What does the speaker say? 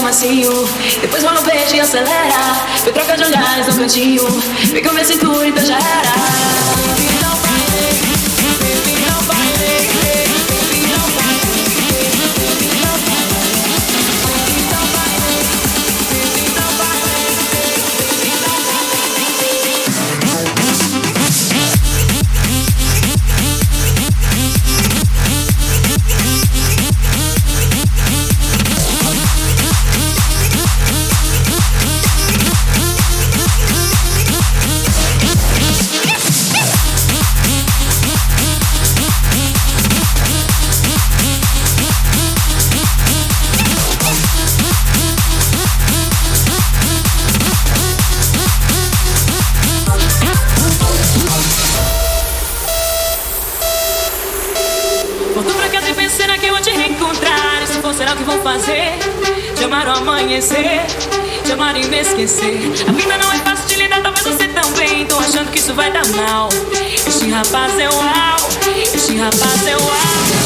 de macio. Depois beijo e acelera. Foi troca de olhares no cantinho. Com minha cintura, então já era. O que vou fazer? Chamar o amanhecer, chamar e me esquecer. A vida não é fácil de lidar, talvez você também. Tô achando que isso vai dar mal. Este rapaz é uau, este rapaz é uau.